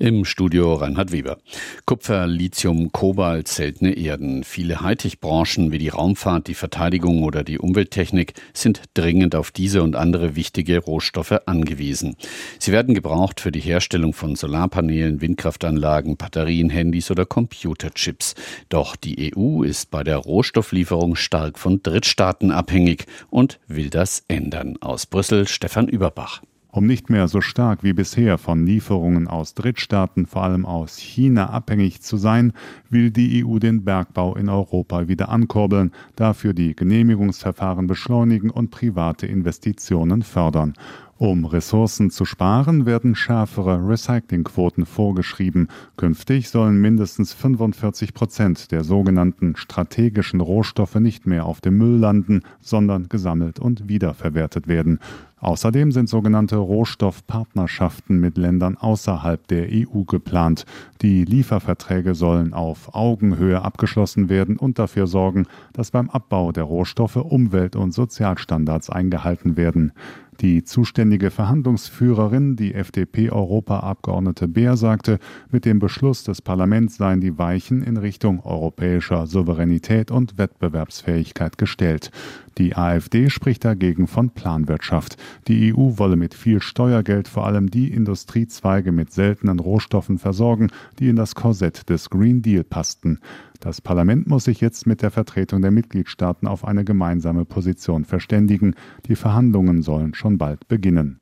Im Studio Reinhard Weber. Kupfer, Lithium, Kobalt, seltene Erden. Viele Hightech-Branchen wie die Raumfahrt, die Verteidigung oder die Umwelttechnik sind dringend auf diese und andere wichtige Rohstoffe angewiesen. Sie werden gebraucht für die Herstellung von Solarpanelen, Windkraftanlagen, Batterien, Handys oder Computerchips. Doch die EU ist bei der Rohstofflieferung stark von Drittstaaten abhängig und will das ändern. Aus Brüssel Stefan Überbach. Um nicht mehr so stark wie bisher von Lieferungen aus Drittstaaten, vor allem aus China, abhängig zu sein, will die EU den Bergbau in Europa wieder ankurbeln, dafür die Genehmigungsverfahren beschleunigen und private Investitionen fördern. Um Ressourcen zu sparen, werden schärfere Recyclingquoten vorgeschrieben. Künftig sollen mindestens 45 Prozent der sogenannten strategischen Rohstoffe nicht mehr auf dem Müll landen, sondern gesammelt und wiederverwertet werden. Außerdem sind sogenannte Rohstoffpartnerschaften mit Ländern außerhalb der EU geplant. Die Lieferverträge sollen auf Augenhöhe abgeschlossen werden und dafür sorgen, dass beim Abbau der Rohstoffe Umwelt- und Sozialstandards eingehalten werden. Die zuständige Verhandlungsführerin, die FDP-Europaabgeordnete Beer, sagte, mit dem Beschluss des Parlaments seien die Weichen in Richtung europäischer Souveränität und Wettbewerbsfähigkeit gestellt. Die AfD spricht dagegen von Planwirtschaft. Die EU wolle mit viel Steuergeld vor allem die Industriezweige mit seltenen Rohstoffen versorgen, die in das Korsett des Green Deal passten. Das Parlament muss sich jetzt mit der Vertretung der Mitgliedstaaten auf eine gemeinsame Position verständigen. Die Verhandlungen sollen schon bald beginnen.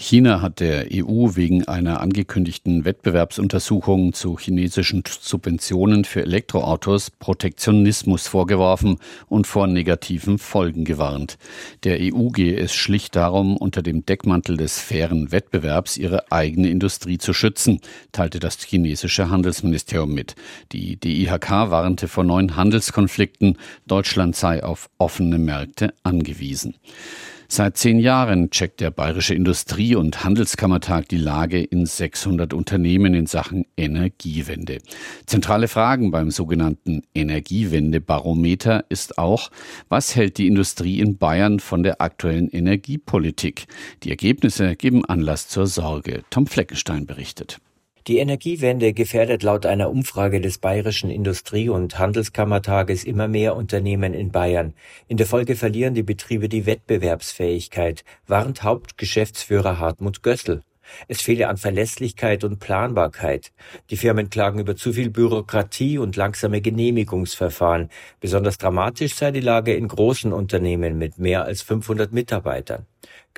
China hat der EU wegen einer angekündigten Wettbewerbsuntersuchung zu chinesischen Subventionen für Elektroautos Protektionismus vorgeworfen und vor negativen Folgen gewarnt. Der EU gehe es schlicht darum, unter dem Deckmantel des fairen Wettbewerbs ihre eigene Industrie zu schützen, teilte das chinesische Handelsministerium mit. Die DIHK warnte vor neuen Handelskonflikten. Deutschland sei auf offene Märkte angewiesen. Seit zehn Jahren checkt der Bayerische Industrie- und Handelskammertag die Lage in 600 Unternehmen in Sachen Energiewende. Zentrale Fragen beim sogenannten Energiewendebarometer ist auch, was hält die Industrie in Bayern von der aktuellen Energiepolitik? Die Ergebnisse geben Anlass zur Sorge. Tom Fleckenstein berichtet. Die Energiewende gefährdet laut einer Umfrage des Bayerischen Industrie- und Handelskammertages immer mehr Unternehmen in Bayern. In der Folge verlieren die Betriebe die Wettbewerbsfähigkeit, warnt Hauptgeschäftsführer Hartmut Gössel. Es fehle an Verlässlichkeit und Planbarkeit. Die Firmen klagen über zu viel Bürokratie und langsame Genehmigungsverfahren. Besonders dramatisch sei die Lage in großen Unternehmen mit mehr als 500 Mitarbeitern.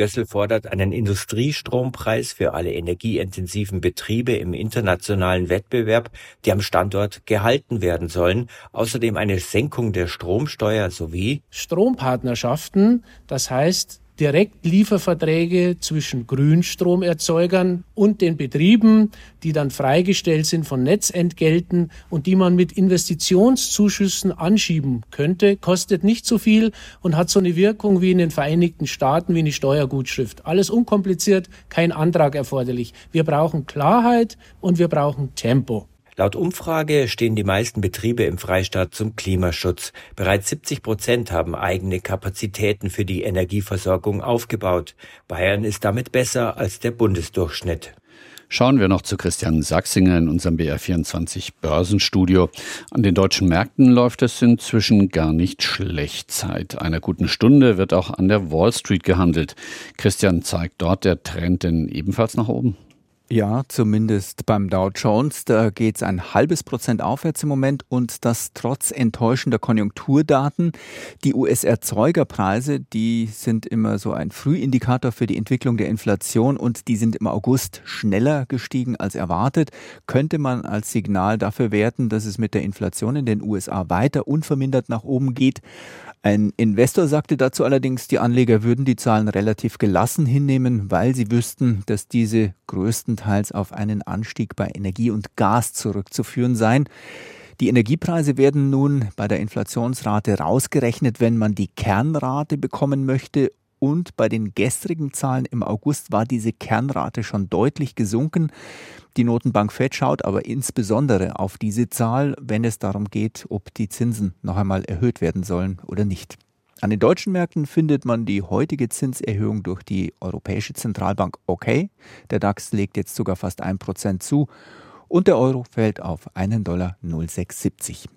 Gössel fordert einen Industriestrompreis für alle energieintensiven Betriebe im internationalen Wettbewerb, die am Standort gehalten werden sollen. Außerdem eine Senkung der Stromsteuer sowie Strompartnerschaften, das heißt Direktlieferverträge zwischen Grünstromerzeugern und den Betrieben, die dann freigestellt sind von Netzentgelten und die man mit Investitionszuschüssen anschieben könnte, kostet nicht so viel und hat so eine Wirkung wie in den Vereinigten Staaten wie eine Steuergutschrift. Alles unkompliziert, kein Antrag erforderlich. Wir brauchen Klarheit und wir brauchen Tempo. Laut Umfrage stehen die meisten Betriebe im Freistaat zum Klimaschutz. Bereits 70 Prozent haben eigene Kapazitäten für die Energieversorgung aufgebaut. Bayern ist damit besser als der Bundesdurchschnitt. Schauen wir noch zu Christian Sachsinger in unserem BR24 Börsenstudio. An den deutschen Märkten läuft es inzwischen gar nicht schlecht. Seit einer guten Stunde wird auch an der Wall Street gehandelt. Christian zeigt dort der Trend denn ebenfalls nach oben? Ja, zumindest beim Dow Jones. Da geht es ein halbes Prozent aufwärts im Moment und das trotz enttäuschender Konjunkturdaten. Die US-Erzeugerpreise, die sind immer so ein Frühindikator für die Entwicklung der Inflation und die sind im August schneller gestiegen als erwartet. Könnte man als Signal dafür werten, dass es mit der Inflation in den USA weiter unvermindert nach oben geht. Ein Investor sagte dazu allerdings, die Anleger würden die Zahlen relativ gelassen hinnehmen, weil sie wüssten, dass diese größtenteils auf einen Anstieg bei Energie und Gas zurückzuführen seien. Die Energiepreise werden nun bei der Inflationsrate rausgerechnet, wenn man die Kernrate bekommen möchte und bei den gestrigen Zahlen im August war diese Kernrate schon deutlich gesunken. Die Notenbank Fed schaut aber insbesondere auf diese Zahl, wenn es darum geht, ob die Zinsen noch einmal erhöht werden sollen oder nicht. An den deutschen Märkten findet man die heutige Zinserhöhung durch die Europäische Zentralbank okay. Der DAX legt jetzt sogar fast ein Prozent zu und der Euro fällt auf einen Dollar 0,670.